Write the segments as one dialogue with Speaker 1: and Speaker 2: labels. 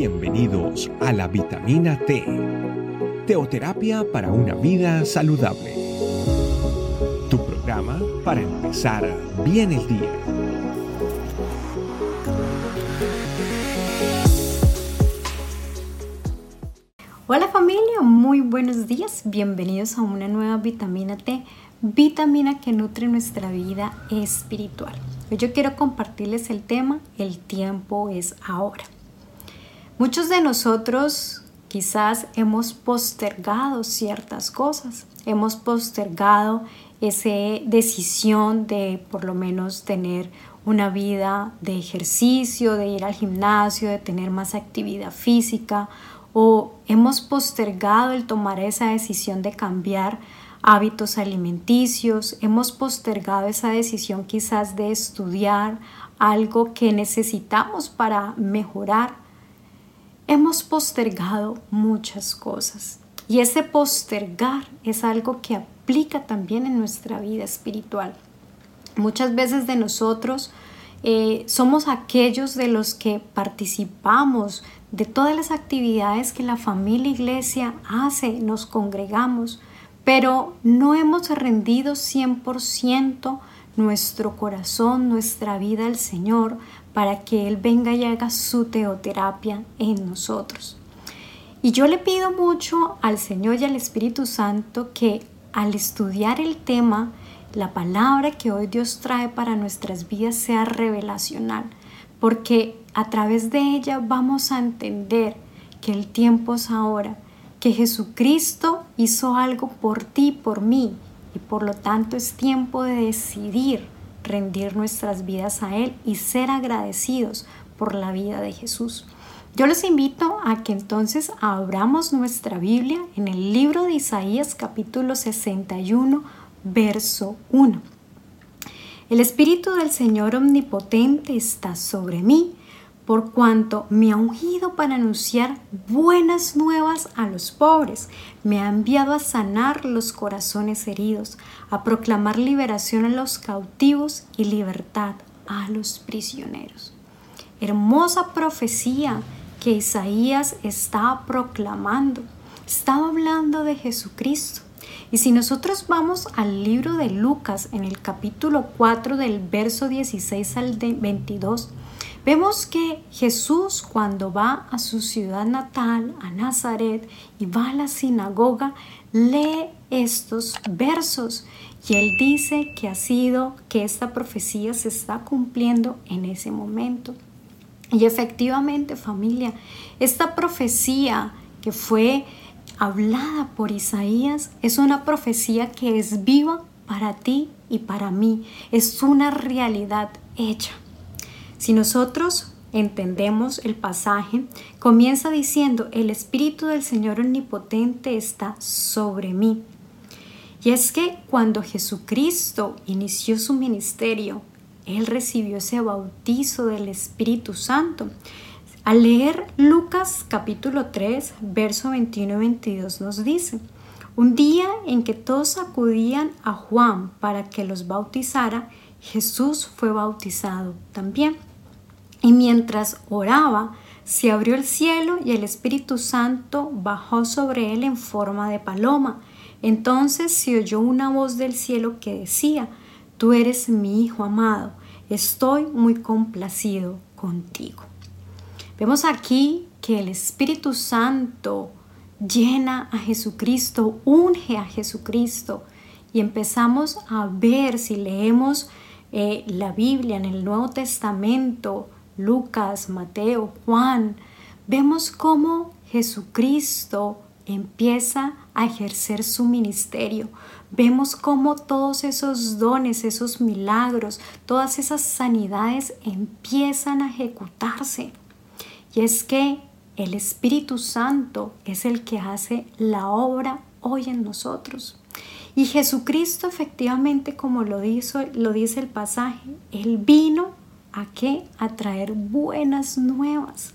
Speaker 1: Bienvenidos a la vitamina T, teoterapia para una vida saludable. Tu programa para empezar bien el día.
Speaker 2: Hola familia, muy buenos días. Bienvenidos a una nueva vitamina T, vitamina que nutre nuestra vida espiritual. Hoy yo quiero compartirles el tema El tiempo es ahora. Muchos de nosotros quizás hemos postergado ciertas cosas, hemos postergado esa decisión de por lo menos tener una vida de ejercicio, de ir al gimnasio, de tener más actividad física o hemos postergado el tomar esa decisión de cambiar hábitos alimenticios, hemos postergado esa decisión quizás de estudiar algo que necesitamos para mejorar. Hemos postergado muchas cosas y ese postergar es algo que aplica también en nuestra vida espiritual. Muchas veces de nosotros eh, somos aquellos de los que participamos de todas las actividades que la familia iglesia hace, nos congregamos, pero no hemos rendido 100% nuestro corazón, nuestra vida al Señor para que Él venga y haga su teoterapia en nosotros. Y yo le pido mucho al Señor y al Espíritu Santo que al estudiar el tema, la palabra que hoy Dios trae para nuestras vidas sea revelacional, porque a través de ella vamos a entender que el tiempo es ahora que Jesucristo hizo algo por ti, por mí, y por lo tanto es tiempo de decidir rendir nuestras vidas a Él y ser agradecidos por la vida de Jesús. Yo les invito a que entonces abramos nuestra Biblia en el libro de Isaías capítulo 61, verso 1. El Espíritu del Señor Omnipotente está sobre mí por cuanto me ha ungido para anunciar buenas nuevas a los pobres, me ha enviado a sanar los corazones heridos, a proclamar liberación a los cautivos y libertad a los prisioneros. Hermosa profecía que Isaías estaba proclamando. Estaba hablando de Jesucristo. Y si nosotros vamos al libro de Lucas en el capítulo 4 del verso 16 al 22, Vemos que Jesús cuando va a su ciudad natal, a Nazaret, y va a la sinagoga, lee estos versos y él dice que ha sido, que esta profecía se está cumpliendo en ese momento. Y efectivamente familia, esta profecía que fue hablada por Isaías es una profecía que es viva para ti y para mí. Es una realidad hecha. Si nosotros entendemos el pasaje, comienza diciendo, el Espíritu del Señor Omnipotente está sobre mí. Y es que cuando Jesucristo inició su ministerio, Él recibió ese bautizo del Espíritu Santo. Al leer Lucas capítulo 3, verso 21 y 22 nos dice, un día en que todos acudían a Juan para que los bautizara, Jesús fue bautizado también. Y mientras oraba, se abrió el cielo y el Espíritu Santo bajó sobre él en forma de paloma. Entonces se oyó una voz del cielo que decía, Tú eres mi Hijo amado, estoy muy complacido contigo. Vemos aquí que el Espíritu Santo llena a Jesucristo, unge a Jesucristo y empezamos a ver si leemos eh, la Biblia en el Nuevo Testamento, Lucas, Mateo, Juan, vemos cómo Jesucristo empieza a ejercer su ministerio. Vemos cómo todos esos dones, esos milagros, todas esas sanidades empiezan a ejecutarse. Y es que el Espíritu Santo es el que hace la obra hoy en nosotros. Y Jesucristo efectivamente, como lo, dice el pasaje, Él vino ¿A qué? A traer buenas nuevas.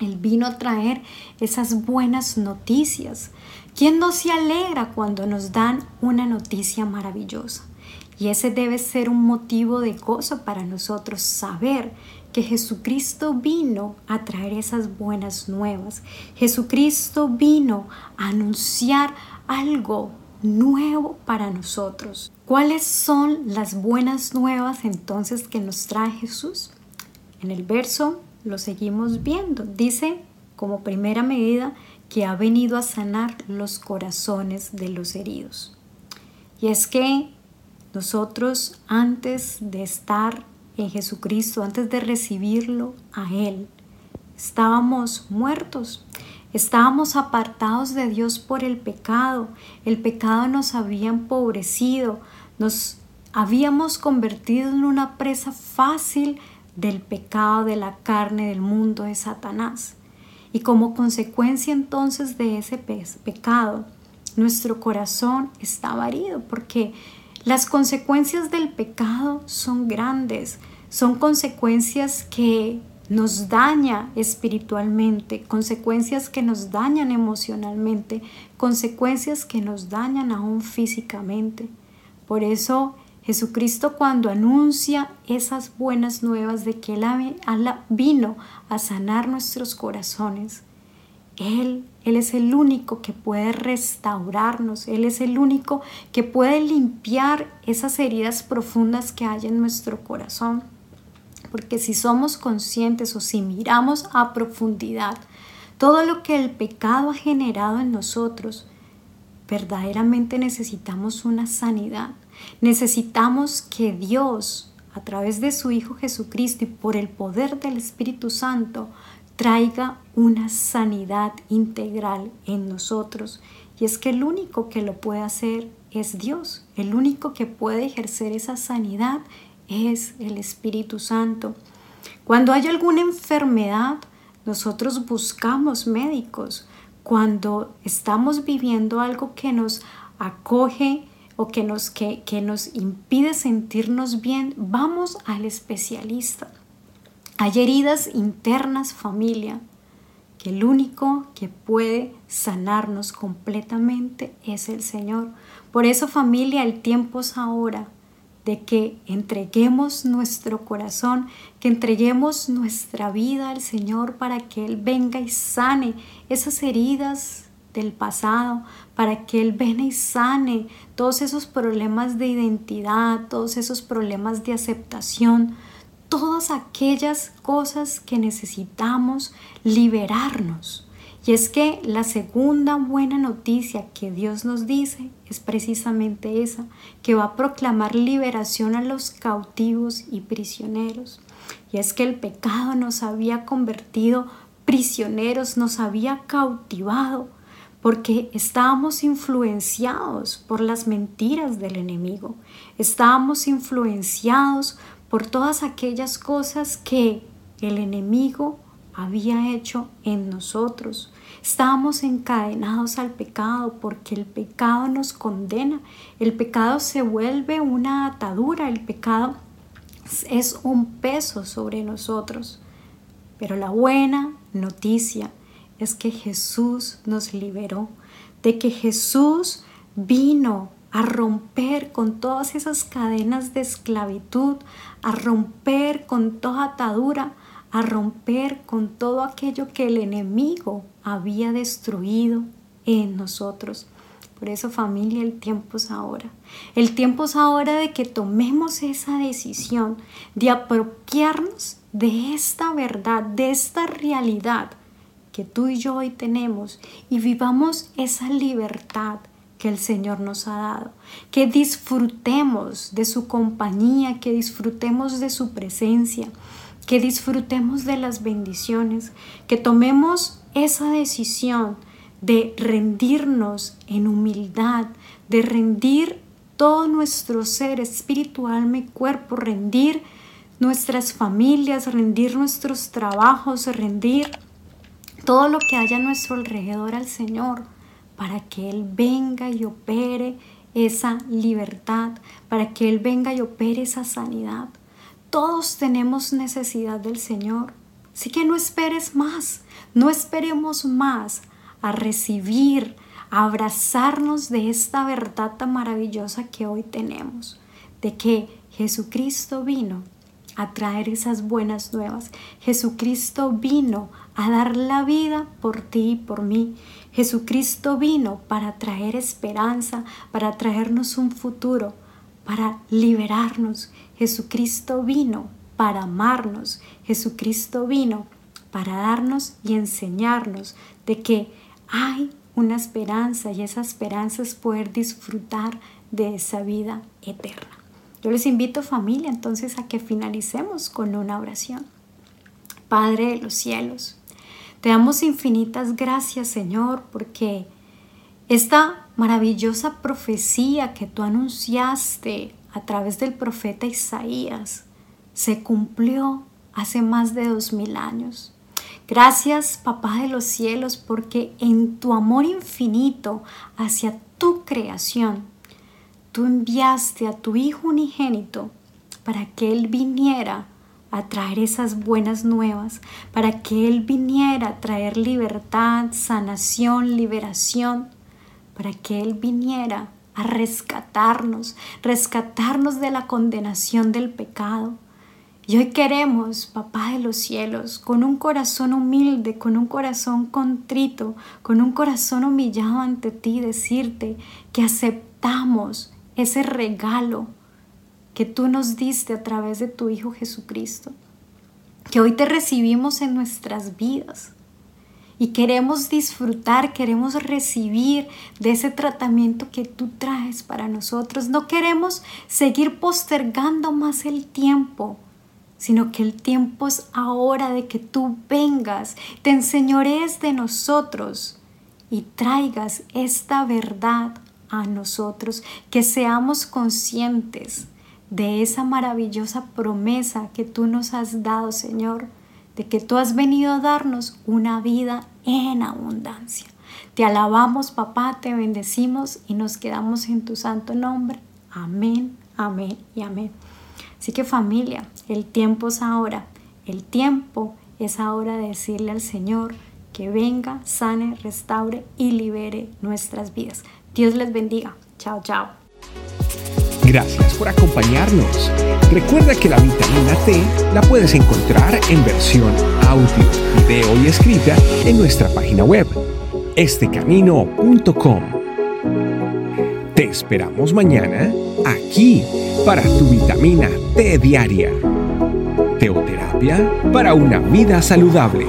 Speaker 2: Él vino a traer esas buenas noticias. ¿Quién no se alegra cuando nos dan una noticia maravillosa? Y ese debe ser un motivo de gozo para nosotros saber que Jesucristo vino a traer esas buenas nuevas. Jesucristo vino a anunciar algo nuevo para nosotros. ¿Cuáles son las buenas nuevas entonces que nos trae Jesús? En el verso lo seguimos viendo. Dice como primera medida que ha venido a sanar los corazones de los heridos. Y es que nosotros antes de estar en Jesucristo, antes de recibirlo a Él, estábamos muertos, estábamos apartados de Dios por el pecado, el pecado nos había empobrecido, nos habíamos convertido en una presa fácil del pecado, de la carne, del mundo, de Satanás. Y como consecuencia entonces de ese pecado, nuestro corazón estaba herido porque las consecuencias del pecado son grandes, son consecuencias que nos daña espiritualmente, consecuencias que nos dañan emocionalmente, consecuencias que nos dañan aún físicamente. Por eso Jesucristo cuando anuncia esas buenas nuevas de que Él vino a sanar nuestros corazones, él, Él es el único que puede restaurarnos, Él es el único que puede limpiar esas heridas profundas que hay en nuestro corazón. Porque si somos conscientes o si miramos a profundidad todo lo que el pecado ha generado en nosotros, verdaderamente necesitamos una sanidad. Necesitamos que Dios, a través de su Hijo Jesucristo y por el poder del Espíritu Santo, traiga una sanidad integral en nosotros. Y es que el único que lo puede hacer es Dios. El único que puede ejercer esa sanidad es el Espíritu Santo. Cuando hay alguna enfermedad, nosotros buscamos médicos. Cuando estamos viviendo algo que nos acoge o que nos, que, que nos impide sentirnos bien, vamos al especialista. Hay heridas internas familia que el único que puede sanarnos completamente es el Señor. Por eso familia, el tiempo es ahora de que entreguemos nuestro corazón, que entreguemos nuestra vida al Señor para que Él venga y sane esas heridas del pasado, para que Él venga y sane todos esos problemas de identidad, todos esos problemas de aceptación, todas aquellas cosas que necesitamos liberarnos. Y es que la segunda buena noticia que Dios nos dice es precisamente esa, que va a proclamar liberación a los cautivos y prisioneros. Y es que el pecado nos había convertido prisioneros, nos había cautivado, porque estábamos influenciados por las mentiras del enemigo, estábamos influenciados por todas aquellas cosas que el enemigo había hecho en nosotros. Estábamos encadenados al pecado porque el pecado nos condena. El pecado se vuelve una atadura. El pecado es un peso sobre nosotros. Pero la buena noticia es que Jesús nos liberó, de que Jesús vino a romper con todas esas cadenas de esclavitud, a romper con toda atadura, a romper con todo aquello que el enemigo había destruido en nosotros. Por eso familia, el tiempo es ahora. El tiempo es ahora de que tomemos esa decisión de apropiarnos de esta verdad, de esta realidad que tú y yo hoy tenemos y vivamos esa libertad que el Señor nos ha dado, que disfrutemos de su compañía, que disfrutemos de su presencia, que disfrutemos de las bendiciones, que tomemos esa decisión de rendirnos en humildad, de rendir todo nuestro ser espiritual, mi cuerpo, rendir nuestras familias, rendir nuestros trabajos, rendir todo lo que haya a nuestro alrededor al Señor para que Él venga y opere esa libertad, para que Él venga y opere esa sanidad. Todos tenemos necesidad del Señor. Así que no esperes más, no esperemos más a recibir, a abrazarnos de esta verdad tan maravillosa que hoy tenemos, de que Jesucristo vino a traer esas buenas nuevas. Jesucristo vino a dar la vida por ti y por mí. Jesucristo vino para traer esperanza, para traernos un futuro, para liberarnos. Jesucristo vino para amarnos. Jesucristo vino para darnos y enseñarnos de que hay una esperanza y esa esperanza es poder disfrutar de esa vida eterna. Yo les invito familia entonces a que finalicemos con una oración. Padre de los cielos, te damos infinitas gracias Señor porque esta maravillosa profecía que tú anunciaste a través del profeta Isaías se cumplió hace más de dos mil años. Gracias, Papá de los cielos, porque en tu amor infinito hacia tu creación, tú enviaste a tu Hijo unigénito para que Él viniera a traer esas buenas nuevas, para que Él viniera a traer libertad, sanación, liberación, para que Él viniera a rescatarnos, rescatarnos de la condenación del pecado, y hoy queremos, Papá de los cielos, con un corazón humilde, con un corazón contrito, con un corazón humillado ante ti, decirte que aceptamos ese regalo que tú nos diste a través de tu Hijo Jesucristo, que hoy te recibimos en nuestras vidas y queremos disfrutar, queremos recibir de ese tratamiento que tú traes para nosotros. No queremos seguir postergando más el tiempo sino que el tiempo es ahora de que tú vengas, te enseñores de nosotros y traigas esta verdad a nosotros, que seamos conscientes de esa maravillosa promesa que tú nos has dado, Señor, de que tú has venido a darnos una vida en abundancia. Te alabamos, papá, te bendecimos y nos quedamos en tu santo nombre. Amén, amén y amén. Así que familia, el tiempo es ahora. El tiempo es ahora de decirle al Señor que venga, sane, restaure y libere nuestras vidas. Dios les bendiga. Chao, chao.
Speaker 1: Gracias por acompañarnos. Recuerda que la vitamina T la puedes encontrar en versión audio, video y escrita en nuestra página web, estecamino.com. Te esperamos mañana aquí para tu vitamina T diaria. Teoterapia para una vida saludable.